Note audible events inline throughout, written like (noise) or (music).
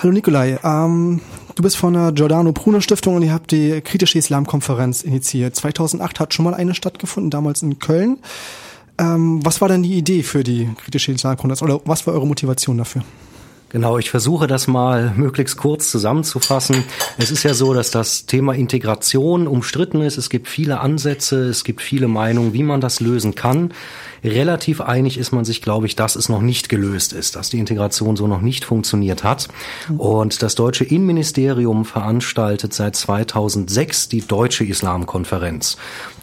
Hallo Nikolai, ähm, du bist von der Giordano Bruno Stiftung und ihr habt die kritische Islamkonferenz initiiert. 2008 hat schon mal eine stattgefunden, damals in Köln. Ähm, was war denn die Idee für die kritische Islamkonferenz oder was war eure Motivation dafür? Genau, ich versuche das mal möglichst kurz zusammenzufassen. Es ist ja so, dass das Thema Integration umstritten ist. Es gibt viele Ansätze, es gibt viele Meinungen, wie man das lösen kann. Relativ einig ist man sich, glaube ich, dass es noch nicht gelöst ist, dass die Integration so noch nicht funktioniert hat. Und das deutsche Innenministerium veranstaltet seit 2006 die Deutsche Islamkonferenz,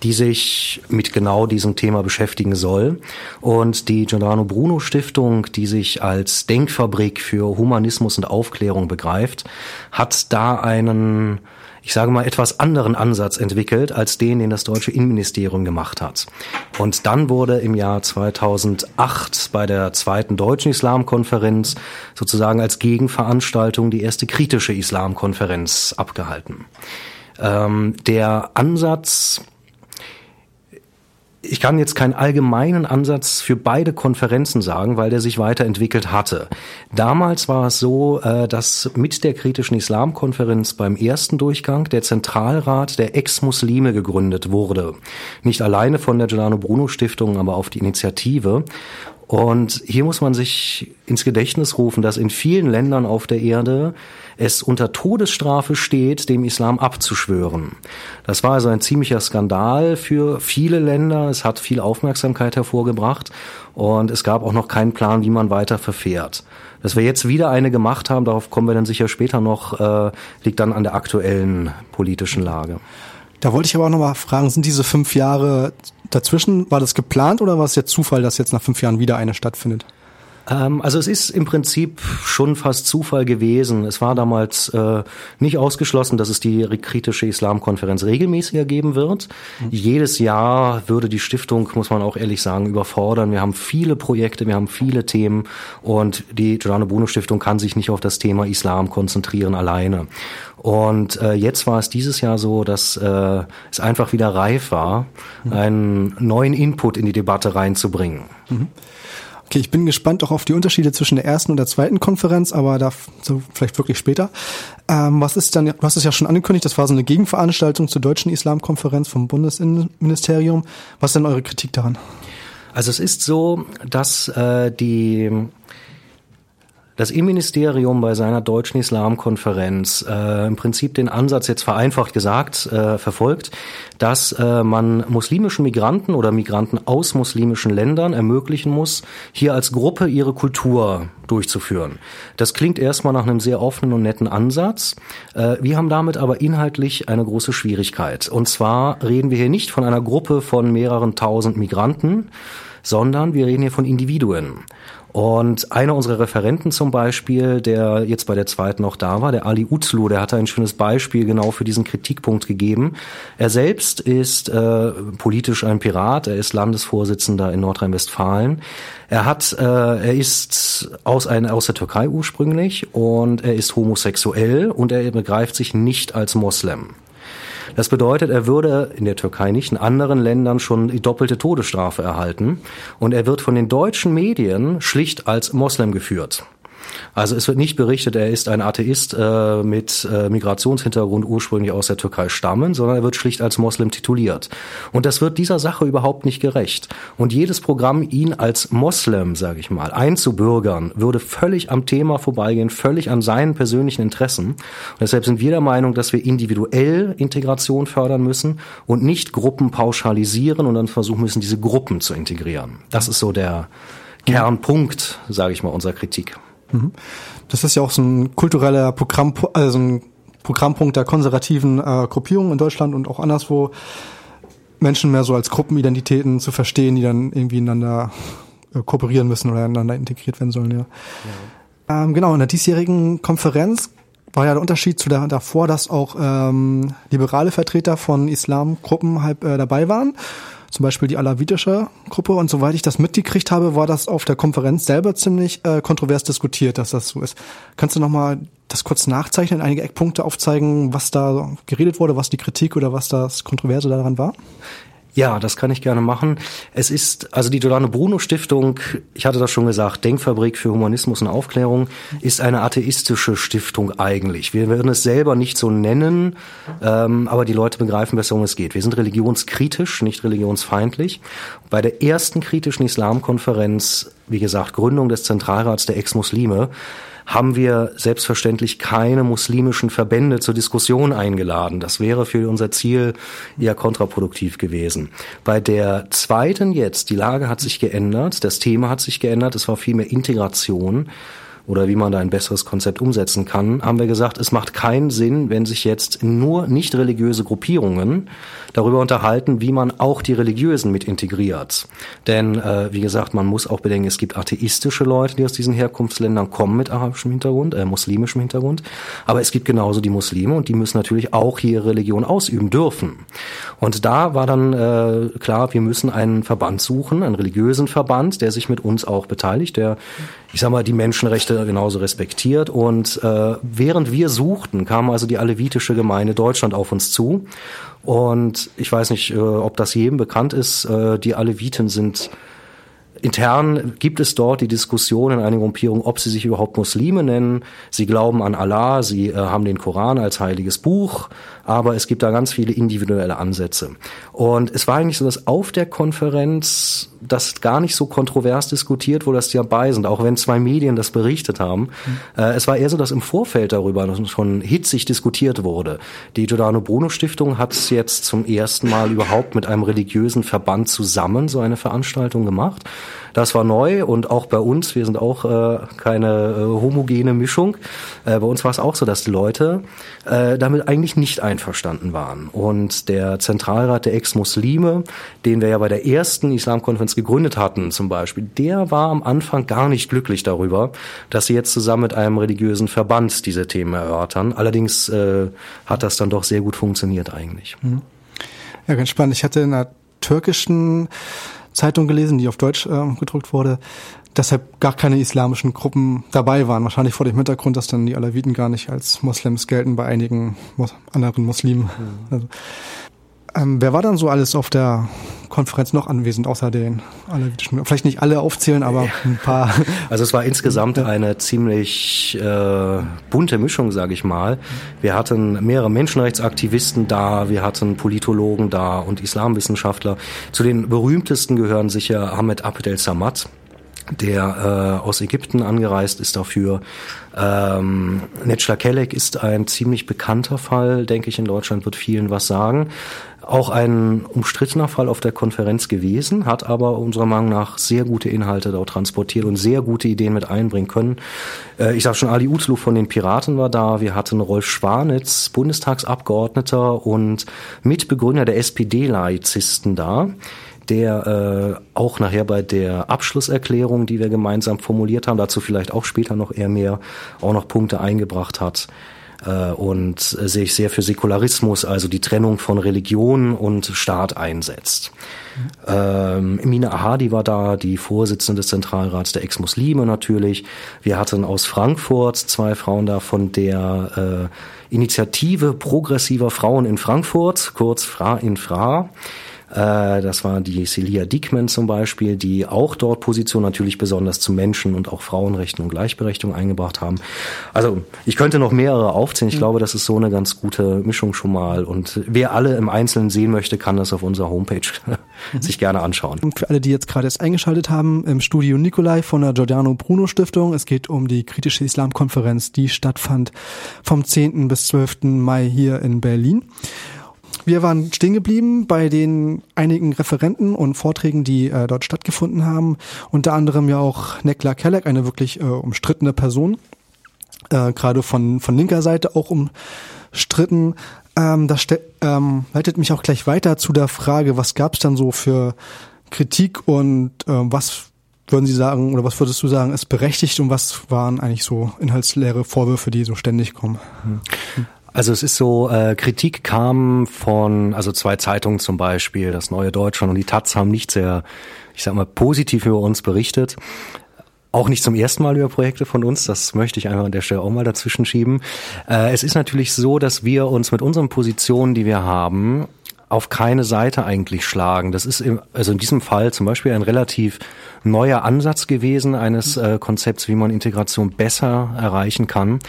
die sich mit genau diesem Thema beschäftigen soll. Und die Giordano Bruno Stiftung, die sich als Denkfabrik für Humanismus und Aufklärung begreift, hat da einen ich sage mal, etwas anderen Ansatz entwickelt als den, den das deutsche Innenministerium gemacht hat. Und dann wurde im Jahr 2008 bei der zweiten deutschen Islamkonferenz sozusagen als Gegenveranstaltung die erste kritische Islamkonferenz abgehalten. Ähm, der Ansatz ich kann jetzt keinen allgemeinen Ansatz für beide Konferenzen sagen, weil der sich weiterentwickelt hatte. Damals war es so, äh, dass mit der kritischen Islamkonferenz beim ersten Durchgang der Zentralrat der Ex-Muslime gegründet wurde. Nicht alleine von der Giordano Bruno Stiftung, aber auf die Initiative. Und hier muss man sich ins Gedächtnis rufen, dass in vielen Ländern auf der Erde es unter Todesstrafe steht, dem Islam abzuschwören. Das war also ein ziemlicher Skandal für viele Länder. Es hat viel Aufmerksamkeit hervorgebracht und es gab auch noch keinen Plan, wie man weiter verfährt. Dass wir jetzt wieder eine gemacht haben, darauf kommen wir dann sicher später noch, äh, liegt dann an der aktuellen politischen Lage. Da wollte ich aber auch noch mal fragen, sind diese fünf Jahre dazwischen, war das geplant oder war es jetzt Zufall, dass jetzt nach fünf Jahren wieder eine stattfindet? Ähm, also es ist im Prinzip schon fast Zufall gewesen. Es war damals äh, nicht ausgeschlossen, dass es die kritische Islamkonferenz regelmäßiger geben wird. Mhm. Jedes Jahr würde die Stiftung, muss man auch ehrlich sagen, überfordern. Wir haben viele Projekte, wir haben viele Themen und die Giordano Bruno Stiftung kann sich nicht auf das Thema Islam konzentrieren alleine. Und äh, jetzt war es dieses Jahr so, dass äh, es einfach wieder reif war, mhm. einen neuen Input in die Debatte reinzubringen. Mhm. Okay, ich bin gespannt auch auf die Unterschiede zwischen der ersten und der zweiten Konferenz, aber da so vielleicht wirklich später. Ähm, was ist dann, du hast es ja schon angekündigt, das war so eine Gegenveranstaltung zur deutschen Islamkonferenz vom Bundesinnenministerium. Was ist denn eure Kritik daran? Also es ist so, dass äh, die das Innenministerium bei seiner deutschen Islamkonferenz äh, im Prinzip den Ansatz jetzt vereinfacht gesagt äh, verfolgt, dass äh, man muslimischen Migranten oder Migranten aus muslimischen Ländern ermöglichen muss, hier als Gruppe ihre Kultur durchzuführen. Das klingt erstmal nach einem sehr offenen und netten Ansatz. Äh, wir haben damit aber inhaltlich eine große Schwierigkeit. Und zwar reden wir hier nicht von einer Gruppe von mehreren tausend Migranten, sondern wir reden hier von Individuen. Und einer unserer Referenten zum Beispiel, der jetzt bei der zweiten noch da war, der Ali Uzlu, der hatte ein schönes Beispiel genau für diesen Kritikpunkt gegeben. Er selbst ist äh, politisch ein Pirat, er ist Landesvorsitzender in Nordrhein-Westfalen. Er hat, äh, er ist aus, ein, aus der Türkei ursprünglich und er ist homosexuell und er begreift sich nicht als Moslem. Das bedeutet, er würde in der Türkei nicht, in anderen Ländern schon die doppelte Todesstrafe erhalten. Und er wird von den deutschen Medien schlicht als Moslem geführt. Also es wird nicht berichtet, er ist ein Atheist äh, mit äh, Migrationshintergrund ursprünglich aus der Türkei stammen, sondern er wird schlicht als Moslem tituliert. Und das wird dieser Sache überhaupt nicht gerecht. Und jedes Programm, ihn als Moslem, sage ich mal, einzubürgern, würde völlig am Thema vorbeigehen, völlig an seinen persönlichen Interessen. Und deshalb sind wir der Meinung, dass wir individuell Integration fördern müssen und nicht Gruppen pauschalisieren und dann versuchen müssen, diese Gruppen zu integrieren. Das ist so der Kernpunkt, sage ich mal, unserer Kritik. Mhm. Das ist ja auch so ein kultureller Programm, also ein Programmpunkt der konservativen äh, Gruppierungen in Deutschland und auch anderswo, Menschen mehr so als Gruppenidentitäten zu verstehen, die dann irgendwie ineinander äh, kooperieren müssen oder ineinander integriert werden sollen, ja. ja. Ähm, genau, in der diesjährigen Konferenz war ja der Unterschied zu der davor, dass auch ähm, liberale Vertreter von Islamgruppen halt äh, dabei waren zum Beispiel die alawitische Gruppe. Und soweit ich das mitgekriegt habe, war das auf der Konferenz selber ziemlich äh, kontrovers diskutiert, dass das so ist. Kannst du nochmal das kurz nachzeichnen, einige Eckpunkte aufzeigen, was da geredet wurde, was die Kritik oder was das Kontroverse daran war? Ja, das kann ich gerne machen. Es ist, also die Giordano Bruno Stiftung, ich hatte das schon gesagt, Denkfabrik für Humanismus und Aufklärung, ist eine atheistische Stiftung eigentlich. Wir werden es selber nicht so nennen, ähm, aber die Leute begreifen besser, worum es geht. Wir sind religionskritisch, nicht religionsfeindlich. Bei der ersten kritischen Islamkonferenz, wie gesagt, Gründung des Zentralrats der Ex-Muslime, haben wir selbstverständlich keine muslimischen Verbände zur Diskussion eingeladen. Das wäre für unser Ziel eher kontraproduktiv gewesen. Bei der zweiten jetzt, die Lage hat sich geändert, das Thema hat sich geändert, es war viel mehr Integration oder wie man da ein besseres Konzept umsetzen kann, haben wir gesagt, es macht keinen Sinn, wenn sich jetzt nur nicht religiöse Gruppierungen darüber unterhalten, wie man auch die Religiösen mit integriert. Denn, äh, wie gesagt, man muss auch bedenken, es gibt atheistische Leute, die aus diesen Herkunftsländern kommen mit arabischem Hintergrund, äh, muslimischem Hintergrund. Aber es gibt genauso die Muslime und die müssen natürlich auch hier Religion ausüben dürfen. Und da war dann äh, klar, wir müssen einen Verband suchen, einen religiösen Verband, der sich mit uns auch beteiligt, der, ich sag mal, die Menschenrechte genauso respektiert. Und äh, während wir suchten, kam also die alevitische Gemeinde Deutschland auf uns zu und ich weiß nicht, äh, ob das jedem bekannt ist. Äh, die Aleviten sind Intern gibt es dort die Diskussion in einigen Gruppierungen, ob sie sich überhaupt Muslime nennen. Sie glauben an Allah, sie äh, haben den Koran als heiliges Buch, aber es gibt da ganz viele individuelle Ansätze. Und es war eigentlich so, dass auf der Konferenz das gar nicht so kontrovers diskutiert wurde, dass die dabei sind, auch wenn zwei Medien das berichtet haben. Mhm. Äh, es war eher so, dass im Vorfeld darüber schon hitzig diskutiert wurde. Die Giordano Bruno Stiftung hat es jetzt zum ersten Mal überhaupt mit einem religiösen Verband zusammen so eine Veranstaltung gemacht. Das war neu und auch bei uns, wir sind auch äh, keine äh, homogene Mischung. Äh, bei uns war es auch so, dass die Leute äh, damit eigentlich nicht einverstanden waren. Und der Zentralrat der Ex-Muslime, den wir ja bei der ersten Islamkonferenz gegründet hatten zum Beispiel, der war am Anfang gar nicht glücklich darüber, dass sie jetzt zusammen mit einem religiösen Verband diese Themen erörtern. Allerdings äh, hat das dann doch sehr gut funktioniert eigentlich. Mhm. Ja, ganz spannend. Ich hatte in einer türkischen Zeitung gelesen, die auf Deutsch äh, gedruckt wurde, deshalb gar keine islamischen Gruppen dabei waren. Wahrscheinlich vor dem Hintergrund, dass dann die Alawiten gar nicht als Moslems gelten bei einigen anderen Muslimen. Mhm. Also, ähm, wer war dann so alles auf der Konferenz noch anwesend, außer den alawitischen? Vielleicht nicht alle aufzählen, aber ein paar. (laughs) Also es war insgesamt eine ziemlich äh, bunte Mischung, sage ich mal. Wir hatten mehrere Menschenrechtsaktivisten da, wir hatten Politologen da und Islamwissenschaftler. Zu den berühmtesten gehören sicher Ahmed Abdel Samad, der äh, aus Ägypten angereist ist dafür. Ähm, Netschla Kelek ist ein ziemlich bekannter Fall, denke ich, in Deutschland wird vielen was sagen. Auch ein umstrittener Fall auf der Konferenz gewesen, hat aber unserer Meinung nach sehr gute Inhalte dort transportiert und sehr gute Ideen mit einbringen können. Äh, ich sage schon, Ali Utlu von den Piraten war da. Wir hatten Rolf Schwanitz, Bundestagsabgeordneter und Mitbegründer der SPD-Laizisten da der äh, auch nachher bei der Abschlusserklärung, die wir gemeinsam formuliert haben, dazu vielleicht auch später noch eher mehr, auch noch Punkte eingebracht hat. Äh, und äh, sehe ich sehr für Säkularismus, also die Trennung von Religion und Staat einsetzt. Ähm, Mina Ahadi war da, die Vorsitzende des Zentralrats der Ex-Muslime natürlich. Wir hatten aus Frankfurt zwei Frauen da von der äh, Initiative progressiver Frauen in Frankfurt, kurz Fra in Fra. Äh, das war die Celia Diekmann zum Beispiel, die auch dort Position natürlich besonders zu Menschen und auch Frauenrechten und Gleichberechtigung eingebracht haben. Also ich könnte noch mehrere aufzählen. Ich mhm. glaube, das ist so eine ganz gute Mischung schon mal. Und wer alle im Einzelnen sehen möchte, kann das auf unserer Homepage (laughs) sich gerne anschauen. Und für alle, die jetzt gerade erst eingeschaltet haben, im Studio Nikolai von der Giordano Bruno Stiftung. Es geht um die kritische Islamkonferenz, die stattfand vom 10. bis 12. Mai hier in Berlin. Wir waren stehen geblieben bei den einigen Referenten und Vorträgen, die äh, dort stattgefunden haben. Unter anderem ja auch Nekla Kellek, eine wirklich äh, umstrittene Person, äh, gerade von, von linker Seite auch umstritten. Ähm, das ähm, leitet mich auch gleich weiter zu der Frage, was gab es dann so für Kritik und äh, was würden Sie sagen oder was würdest du sagen, ist berechtigt und was waren eigentlich so inhaltsleere Vorwürfe, die so ständig kommen? Hm. Also es ist so, äh, Kritik kam von, also zwei Zeitungen zum Beispiel, das Neue Deutschland und die Taz haben nicht sehr, ich sag mal, positiv über uns berichtet. Auch nicht zum ersten Mal über Projekte von uns, das möchte ich einfach an der Stelle auch mal dazwischen schieben. Äh, es ist natürlich so, dass wir uns mit unseren Positionen, die wir haben, auf keine Seite eigentlich schlagen. Das ist im, also in diesem Fall zum Beispiel ein relativ neuer Ansatz gewesen eines äh, Konzepts, wie man Integration besser erreichen kann.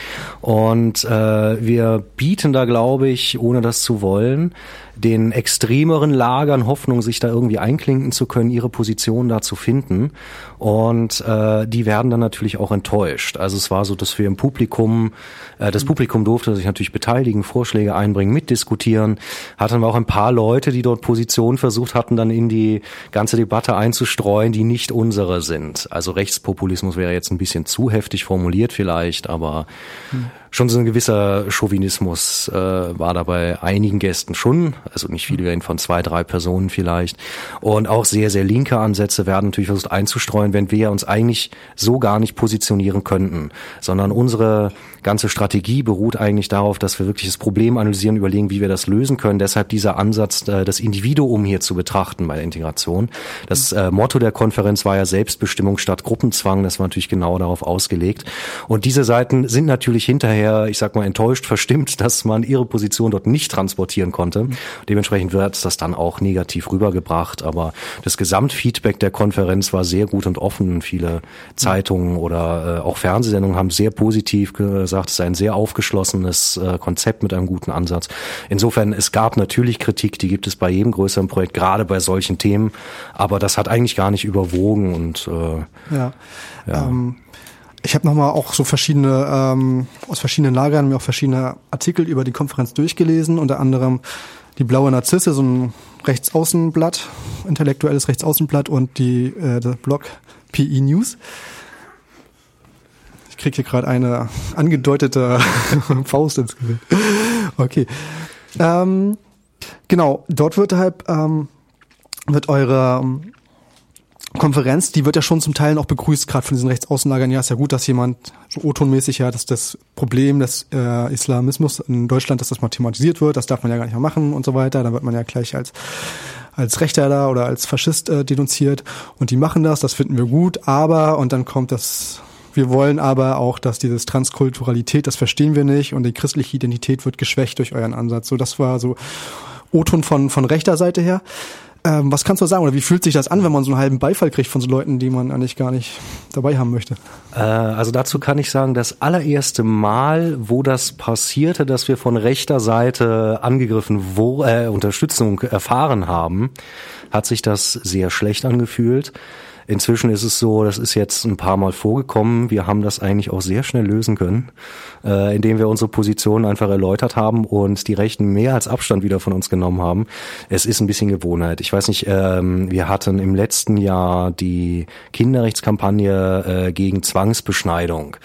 Und äh, wir bieten da, glaube ich, ohne das zu wollen, den extremeren Lagern Hoffnung, sich da irgendwie einklinken zu können, ihre Position da zu finden. Und äh, die werden dann natürlich auch enttäuscht. Also es war so, dass wir im Publikum, äh, das Publikum durfte sich natürlich beteiligen, Vorschläge einbringen, mitdiskutieren. Hatten wir auch ein paar Leute, die dort Positionen versucht hatten, dann in die ganze Debatte einzustreuen, die nicht unsere sind. Also Rechtspopulismus wäre jetzt ein bisschen zu heftig formuliert vielleicht, aber hm schon so ein gewisser Chauvinismus äh, war da bei einigen Gästen schon, also nicht viele, wir reden von zwei, drei Personen vielleicht. Und auch sehr, sehr linke Ansätze werden natürlich versucht einzustreuen, wenn wir uns eigentlich so gar nicht positionieren könnten, sondern unsere ganze Strategie beruht eigentlich darauf, dass wir wirklich das Problem analysieren, überlegen, wie wir das lösen können. Deshalb dieser Ansatz, äh, das Individuum hier zu betrachten bei der Integration. Das äh, Motto der Konferenz war ja Selbstbestimmung statt Gruppenzwang. Das war natürlich genau darauf ausgelegt. Und diese Seiten sind natürlich hinterher, ich sag mal, enttäuscht, verstimmt, (laughs) dass man ihre Position dort nicht transportieren konnte. Dementsprechend wird das dann auch negativ rübergebracht. Aber das Gesamtfeedback der Konferenz war sehr gut und offen. Viele Zeitungen oder äh, auch Fernsehsendungen haben sehr positiv gesagt, gesagt, es sei ein sehr aufgeschlossenes äh, Konzept mit einem guten Ansatz. Insofern, es gab natürlich Kritik, die gibt es bei jedem größeren Projekt, gerade bei solchen Themen, aber das hat eigentlich gar nicht überwogen und äh, ja. ja. Ähm ich habe nochmal auch so verschiedene, ähm, aus verschiedenen Lagern mir auch verschiedene Artikel über die Konferenz durchgelesen, unter anderem die Blaue Narzisse, so ein Rechtsaußenblatt, intellektuelles Rechtsaußenblatt und die äh, der Blog PE News. Ich kriege hier gerade eine angedeutete (laughs) Faust ins Gesicht. Okay. Ähm, genau, dort wird halt ähm, wird eure ähm, Konferenz, die wird ja schon zum Teil noch begrüßt, gerade von diesen Rechtsaußenlagern. Ja, ist ja gut, dass jemand so O-Ton-mäßig ja, dass das Problem des äh, Islamismus in Deutschland, dass das mal thematisiert wird, das darf man ja gar nicht mehr machen und so weiter. Dann wird man ja gleich als als Rechter da oder als Faschist äh, denunziert und die machen das, das finden wir gut, aber und dann kommt das wir wollen aber auch, dass dieses Transkulturalität, das verstehen wir nicht und die christliche Identität wird geschwächt durch euren Ansatz. So, das war so O-Ton von, von rechter Seite her. Ähm, was kannst du sagen oder wie fühlt sich das an, wenn man so einen halben Beifall kriegt von so Leuten, die man eigentlich gar nicht dabei haben möchte? Äh, also dazu kann ich sagen, das allererste Mal, wo das passierte, dass wir von rechter Seite angegriffen, wo äh, Unterstützung erfahren haben, hat sich das sehr schlecht angefühlt. Inzwischen ist es so, das ist jetzt ein paar Mal vorgekommen. Wir haben das eigentlich auch sehr schnell lösen können, äh, indem wir unsere Position einfach erläutert haben und die Rechten mehr als Abstand wieder von uns genommen haben. Es ist ein bisschen Gewohnheit. Ich weiß nicht, ähm, wir hatten im letzten Jahr die Kinderrechtskampagne äh, gegen Zwangsbeschneidung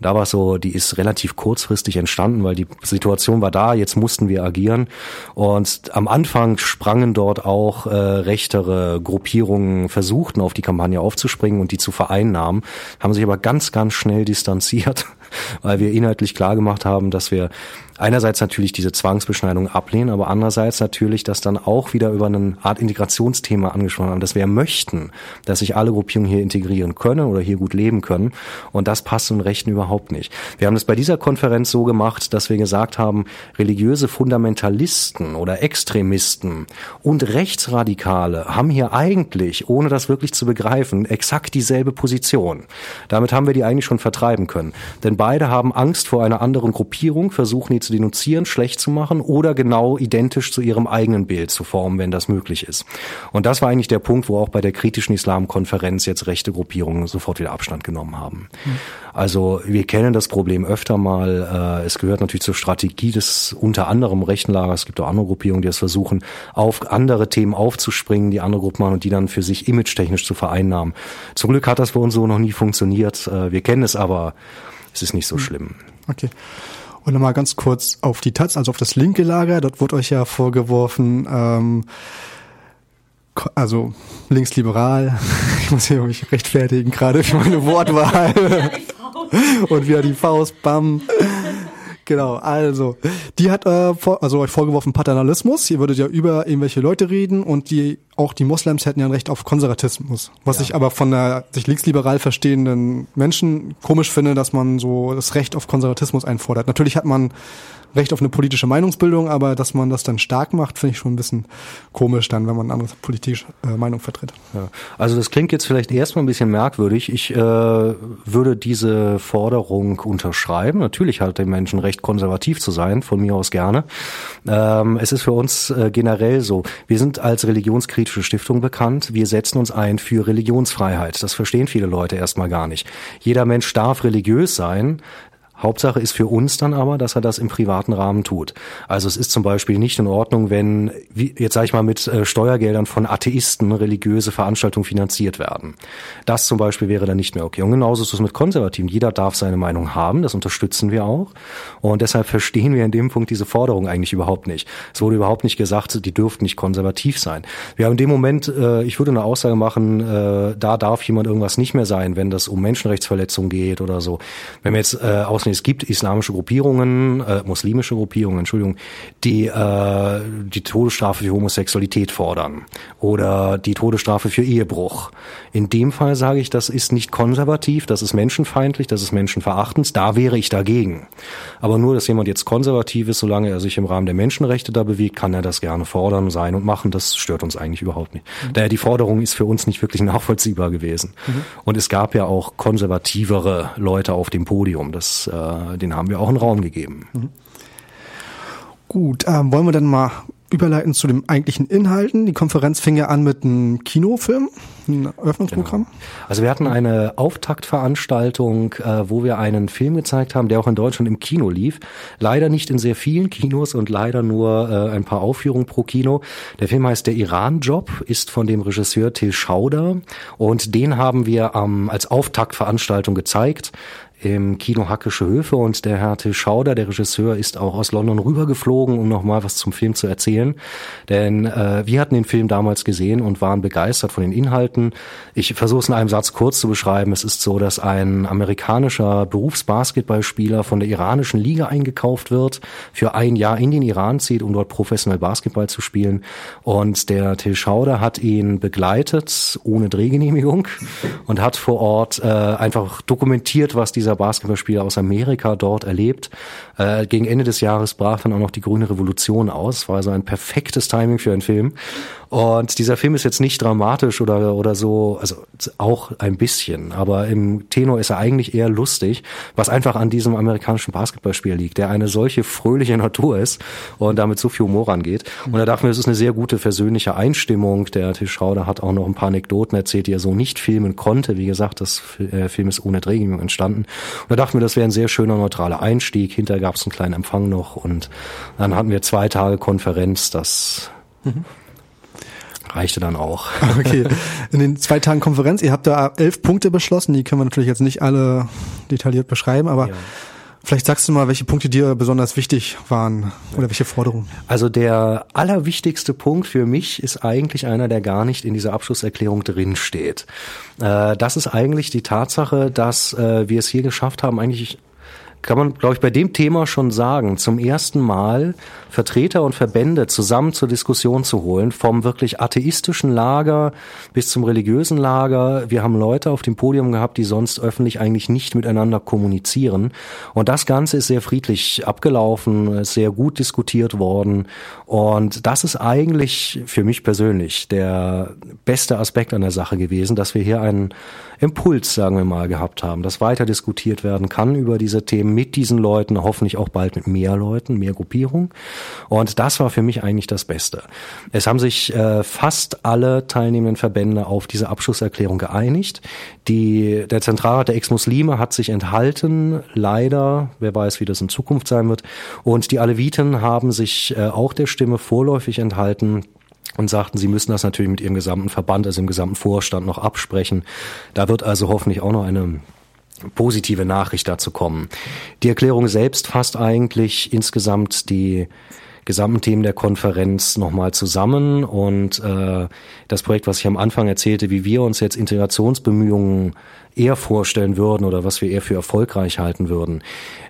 da war es so, die ist relativ kurzfristig entstanden, weil die Situation war da, jetzt mussten wir agieren. Und am Anfang sprangen dort auch äh, rechtere Gruppierungen, versuchten auf die Kampagne aufzuspringen und die zu vereinnahmen, haben sich aber ganz, ganz schnell distanziert, (laughs) weil wir inhaltlich klar gemacht haben, dass wir einerseits natürlich diese Zwangsbeschneidung ablehnen, aber andererseits natürlich das dann auch wieder über eine Art Integrationsthema angesprochen haben, dass wir möchten, dass sich alle Gruppierungen hier integrieren können oder hier gut leben können. Und das passt den Rechten überhaupt nicht. Wir haben es bei dieser Konferenz so gemacht, dass wir gesagt haben, religiöse Fundamentalisten oder Extremisten und Rechtsradikale haben hier eigentlich, ohne das wirklich zu begreifen, exakt dieselbe Position. Damit haben wir die eigentlich schon vertreiben können. Denn beide haben Angst vor einer anderen Gruppierung, versuchen die zu denunzieren, schlecht zu machen oder genau identisch zu ihrem eigenen Bild zu formen, wenn das möglich ist. Und das war eigentlich der Punkt, wo auch bei der kritischen Islamkonferenz jetzt rechte Gruppierungen sofort wieder Abstand genommen haben. Mhm. Also wir kennen das Problem öfter mal. Äh, es gehört natürlich zur Strategie des unter anderem rechten Lagers. Es gibt auch andere Gruppierungen, die es versuchen, auf andere Themen aufzuspringen, die andere Gruppen machen und die dann für sich image-technisch zu vereinnahmen. Zum Glück hat das bei uns so noch nie funktioniert. Äh, wir kennen es aber, es ist nicht so mhm. schlimm. Okay. Und nochmal ganz kurz auf die Taz, also auf das linke Lager. Dort wurde euch ja vorgeworfen, ähm, also linksliberal. (laughs) Ich muss hier mich rechtfertigen, gerade für meine Wortwahl. Und wieder die Faust, bam. Genau, also die hat äh, vor, also euch vorgeworfen Paternalismus. Ihr würdet ja über irgendwelche Leute reden und die auch die Moslems hätten ja ein Recht auf Konservatismus. Was ja. ich aber von der sich linksliberal verstehenden Menschen komisch finde, dass man so das Recht auf Konservatismus einfordert. Natürlich hat man Recht auf eine politische Meinungsbildung, aber dass man das dann stark macht, finde ich schon ein bisschen komisch dann, wenn man eine andere politische äh, Meinung vertritt. Ja. Also das klingt jetzt vielleicht erstmal ein bisschen merkwürdig. Ich äh, würde diese Forderung unterschreiben. Natürlich hat der Menschen Recht, konservativ zu sein, von mir aus gerne. Ähm, es ist für uns äh, generell so. Wir sind als religionskritische Stiftung bekannt. Wir setzen uns ein für Religionsfreiheit. Das verstehen viele Leute erstmal gar nicht. Jeder Mensch darf religiös sein. Hauptsache ist für uns dann aber, dass er das im privaten Rahmen tut. Also es ist zum Beispiel nicht in Ordnung, wenn, wie, jetzt sage ich mal, mit äh, Steuergeldern von Atheisten religiöse Veranstaltungen finanziert werden. Das zum Beispiel wäre dann nicht mehr okay. Und genauso ist es mit Konservativen. Jeder darf seine Meinung haben, das unterstützen wir auch. Und deshalb verstehen wir in dem Punkt diese Forderung eigentlich überhaupt nicht. Es wurde überhaupt nicht gesagt, die dürften nicht konservativ sein. Wir haben in dem Moment, äh, ich würde eine Aussage machen, äh, da darf jemand irgendwas nicht mehr sein, wenn das um Menschenrechtsverletzungen geht oder so. Wenn wir jetzt äh, aus es gibt islamische Gruppierungen, äh, muslimische Gruppierungen, Entschuldigung, die äh, die Todesstrafe für Homosexualität fordern oder die Todesstrafe für Ehebruch. In dem Fall sage ich, das ist nicht konservativ, das ist menschenfeindlich, das ist menschenverachtend, da wäre ich dagegen. Aber nur, dass jemand jetzt konservativ ist, solange er sich im Rahmen der Menschenrechte da bewegt, kann er das gerne fordern, sein und machen. Das stört uns eigentlich überhaupt nicht. Mhm. Daher die Forderung ist für uns nicht wirklich (laughs) nachvollziehbar gewesen. Mhm. Und es gab ja auch konservativere Leute auf dem Podium. Das, äh, den haben wir auch einen Raum gegeben. Mhm. Gut, ähm, wollen wir dann mal überleiten zu den eigentlichen Inhalten. Die Konferenz fing ja an mit einem Kinofilm, ein Eröffnungsprogramm. Genau. Also wir hatten eine Auftaktveranstaltung, äh, wo wir einen Film gezeigt haben, der auch in Deutschland im Kino lief. Leider nicht in sehr vielen Kinos und leider nur äh, ein paar Aufführungen pro Kino. Der Film heißt Der Iran-Job, ist von dem Regisseur Till Schauder und den haben wir ähm, als Auftaktveranstaltung gezeigt im Kino Hackische Höfe und der Herr Till Schauder, der Regisseur, ist auch aus London rübergeflogen, um nochmal was zum Film zu erzählen. Denn äh, wir hatten den Film damals gesehen und waren begeistert von den Inhalten. Ich versuche es in einem Satz kurz zu beschreiben. Es ist so, dass ein amerikanischer Berufsbasketballspieler von der iranischen Liga eingekauft wird, für ein Jahr in den Iran zieht, um dort professionell Basketball zu spielen. Und der Till Schauder hat ihn begleitet, ohne Drehgenehmigung, und hat vor Ort äh, einfach dokumentiert, was dieser dieser Basketballspieler aus Amerika dort erlebt. Äh, gegen Ende des Jahres brach dann auch noch die Grüne Revolution aus. War also ein perfektes Timing für einen Film. Und dieser Film ist jetzt nicht dramatisch oder, oder so, also auch ein bisschen, aber im Tenor ist er eigentlich eher lustig, was einfach an diesem amerikanischen Basketballspiel liegt, der eine solche fröhliche Natur ist und damit so viel Humor angeht. Und da dachten wir, es ist eine sehr gute versöhnliche Einstimmung. Der Tisch Schauder hat auch noch ein paar Anekdoten erzählt, die er so nicht filmen konnte. Wie gesagt, das äh, Film ist ohne Drehgenehmigung entstanden. Und da dachten wir, das wäre ein sehr schöner, neutraler Einstieg. Hinterher gab es einen kleinen Empfang noch und dann hatten wir zwei Tage Konferenz, das mhm reichte dann auch. (laughs) Okay. In den zwei Tagen Konferenz, ihr habt da elf Punkte beschlossen, die können wir natürlich jetzt nicht alle detailliert beschreiben, aber ja. Vielleicht sagst du mal, welche Punkte dir besonders wichtig waren oder welche Forderungen? Also der allerwichtigste Punkt für mich ist eigentlich einer, der gar nicht in dieser Abschlusserklärung drin steht. Äh, das ist eigentlich die Tatsache, dass äh, wir es hier geschafft haben, eigentlich kann man, glaube ich, bei dem Thema schon sagen, zum ersten Mal Vertreter und Verbände zusammen zur Diskussion zu holen, vom wirklich atheistischen Lager bis zum religiösen Lager. Wir haben Leute auf dem Podium gehabt, die sonst öffentlich eigentlich nicht miteinander kommunizieren. Und das Ganze ist sehr friedlich abgelaufen, sehr gut diskutiert worden. Und das ist eigentlich für mich persönlich der beste Aspekt an der Sache gewesen, dass wir hier einen Impuls, sagen wir mal, gehabt haben, dass weiter diskutiert werden kann über diese Themen mit diesen Leuten, hoffentlich auch bald mit mehr Leuten, mehr Gruppierungen. Und das war für mich eigentlich das Beste. Es haben sich äh, fast alle teilnehmenden Verbände auf diese Abschlusserklärung geeinigt. Die, der Zentralrat der Ex-Muslime hat sich enthalten, leider, wer weiß, wie das in Zukunft sein wird. Und die Aleviten haben sich äh, auch der Stimme vorläufig enthalten und sagten, sie müssen das natürlich mit ihrem gesamten Verband, also im gesamten Vorstand noch absprechen. Da wird also hoffentlich auch noch eine positive Nachricht dazu kommen. Die Erklärung selbst fasst eigentlich insgesamt die gesamten Themen der Konferenz nochmal zusammen und äh, das Projekt, was ich am Anfang erzählte, wie wir uns jetzt Integrationsbemühungen eher vorstellen würden oder was wir eher für erfolgreich halten würden.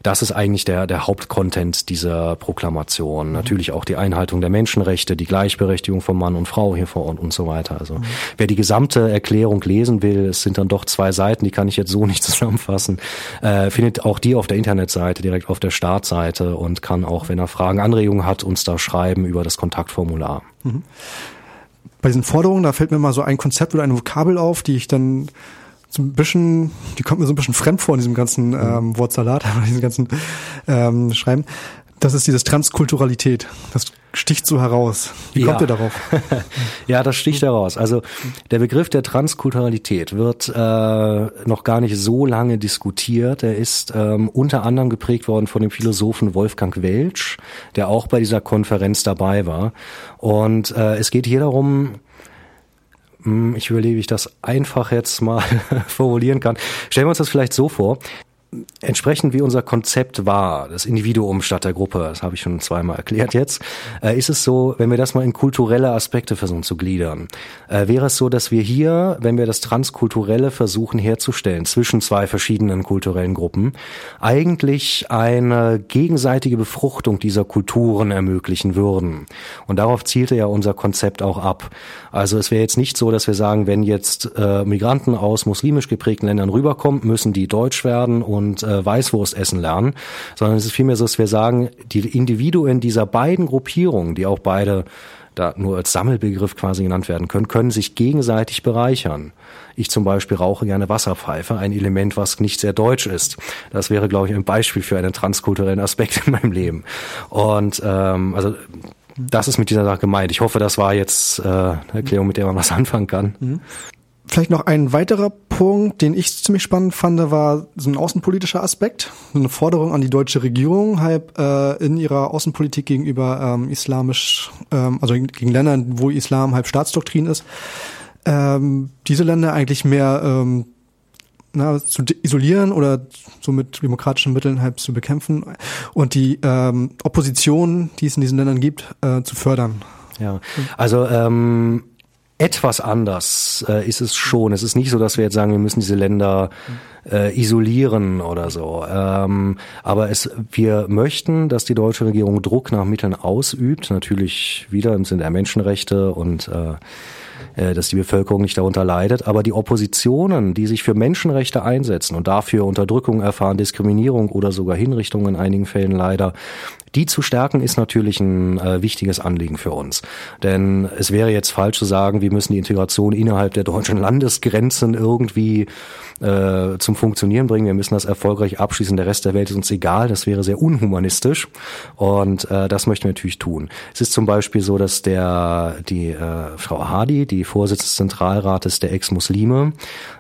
Das ist eigentlich der, der Hauptcontent dieser Proklamation. Mhm. Natürlich auch die Einhaltung der Menschenrechte, die Gleichberechtigung von Mann und Frau hier vor Ort und so weiter. Also mhm. wer die gesamte Erklärung lesen will, es sind dann doch zwei Seiten, die kann ich jetzt so (laughs) nicht zusammenfassen, äh, findet auch die auf der Internetseite, direkt auf der Startseite und kann auch, wenn er Fragen, Anregungen hat, uns da schreiben über das Kontaktformular. Mhm. Bei diesen Forderungen, da fällt mir mal so ein Konzept oder eine Vokabel auf, die ich dann so ein bisschen, die kommt mir so ein bisschen fremd vor in diesem ganzen mhm. ähm, Wortsalat, (laughs) in diesem ganzen ähm, Schreiben. Das ist dieses Transkulturalität. Das sticht so heraus. Wie kommt ja. ihr darauf? (laughs) ja, das sticht heraus. Also der Begriff der Transkulturalität wird äh, noch gar nicht so lange diskutiert. Er ist ähm, unter anderem geprägt worden von dem Philosophen Wolfgang Welsch, der auch bei dieser Konferenz dabei war. Und äh, es geht hier darum, ich überlege, wie ich das einfach jetzt mal (laughs) formulieren kann. Stellen wir uns das vielleicht so vor entsprechend wie unser Konzept war, das Individuum statt der Gruppe, das habe ich schon zweimal erklärt jetzt, äh, ist es so, wenn wir das mal in kulturelle Aspekte versuchen zu gliedern, äh, wäre es so, dass wir hier, wenn wir das Transkulturelle versuchen herzustellen zwischen zwei verschiedenen kulturellen Gruppen, eigentlich eine gegenseitige Befruchtung dieser Kulturen ermöglichen würden. Und darauf zielte ja unser Konzept auch ab. Also es wäre jetzt nicht so, dass wir sagen, wenn jetzt äh, Migranten aus muslimisch geprägten Ländern rüberkommen, müssen die deutsch werden und äh, Weißwurst essen lernen, sondern es ist vielmehr so, dass wir sagen, die Individuen dieser beiden Gruppierungen, die auch beide da nur als Sammelbegriff quasi genannt werden können, können sich gegenseitig bereichern. Ich zum Beispiel rauche gerne Wasserpfeife, ein Element, was nicht sehr deutsch ist. Das wäre, glaube ich, ein Beispiel für einen transkulturellen Aspekt in meinem Leben. Und ähm, also das ist mit dieser Sache gemeint. Ich hoffe, das war jetzt äh, eine Erklärung, mit der man was anfangen kann. Mhm. Vielleicht noch ein weiterer Punkt, den ich ziemlich spannend fand, war so ein außenpolitischer Aspekt, eine Forderung an die deutsche Regierung, halb äh, in ihrer Außenpolitik gegenüber ähm, islamisch, ähm, also gegen Ländern, wo Islam halb Staatsdoktrin ist, ähm, diese Länder eigentlich mehr ähm, na, zu isolieren oder so mit demokratischen Mitteln halb zu bekämpfen und die ähm, Opposition, die es in diesen Ländern gibt, äh, zu fördern. Ja, also ähm, etwas anders äh, ist es schon. Es ist nicht so, dass wir jetzt sagen, wir müssen diese Länder äh, isolieren oder so. Ähm, aber es, wir möchten, dass die deutsche Regierung Druck nach Mitteln ausübt, natürlich wieder im Sinne der Menschenrechte und äh, äh, dass die Bevölkerung nicht darunter leidet. Aber die Oppositionen, die sich für Menschenrechte einsetzen und dafür Unterdrückung erfahren, Diskriminierung oder sogar Hinrichtung in einigen Fällen leider, die zu stärken ist natürlich ein äh, wichtiges Anliegen für uns. Denn es wäre jetzt falsch zu sagen, wir müssen die Integration innerhalb der deutschen Landesgrenzen irgendwie äh, zum Funktionieren bringen. Wir müssen das erfolgreich abschließen. Der Rest der Welt ist uns egal. Das wäre sehr unhumanistisch. Und äh, das möchten wir natürlich tun. Es ist zum Beispiel so, dass der die äh, Frau Hadi, die Vorsitzende des Zentralrates der Ex-Muslime,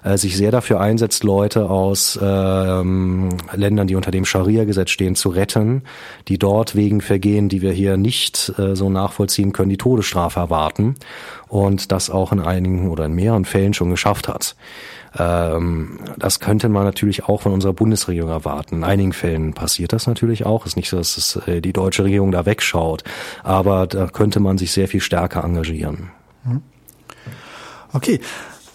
äh, sich sehr dafür einsetzt, Leute aus ähm, Ländern, die unter dem Scharia-Gesetz stehen, zu retten, die dort wegen Vergehen, die wir hier nicht äh, so nachvollziehen können, die Todesstrafe erwarten und das auch in einigen oder in mehreren Fällen schon geschafft hat. Ähm, das könnte man natürlich auch von unserer Bundesregierung erwarten. In einigen Fällen passiert das natürlich auch. Es ist nicht so, dass es, äh, die deutsche Regierung da wegschaut, aber da könnte man sich sehr viel stärker engagieren. Mhm. Okay.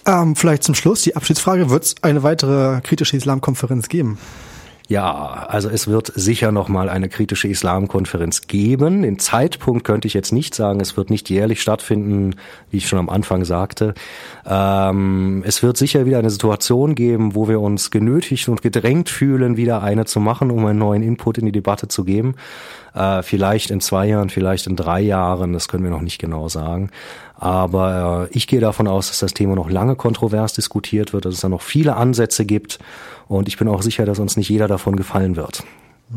Ähm, vielleicht zum Schluss die Abschiedsfrage. Wird es eine weitere kritische Islamkonferenz geben? Ja, also es wird sicher noch mal eine kritische Islamkonferenz geben. Den Zeitpunkt könnte ich jetzt nicht sagen. Es wird nicht jährlich stattfinden, wie ich schon am Anfang sagte. Ähm, es wird sicher wieder eine Situation geben, wo wir uns genötigt und gedrängt fühlen, wieder eine zu machen, um einen neuen Input in die Debatte zu geben. Äh, vielleicht in zwei Jahren, vielleicht in drei Jahren, das können wir noch nicht genau sagen. Aber äh, ich gehe davon aus, dass das Thema noch lange kontrovers diskutiert wird, dass es da noch viele Ansätze gibt. Und ich bin auch sicher, dass uns nicht jeder davon gefallen wird.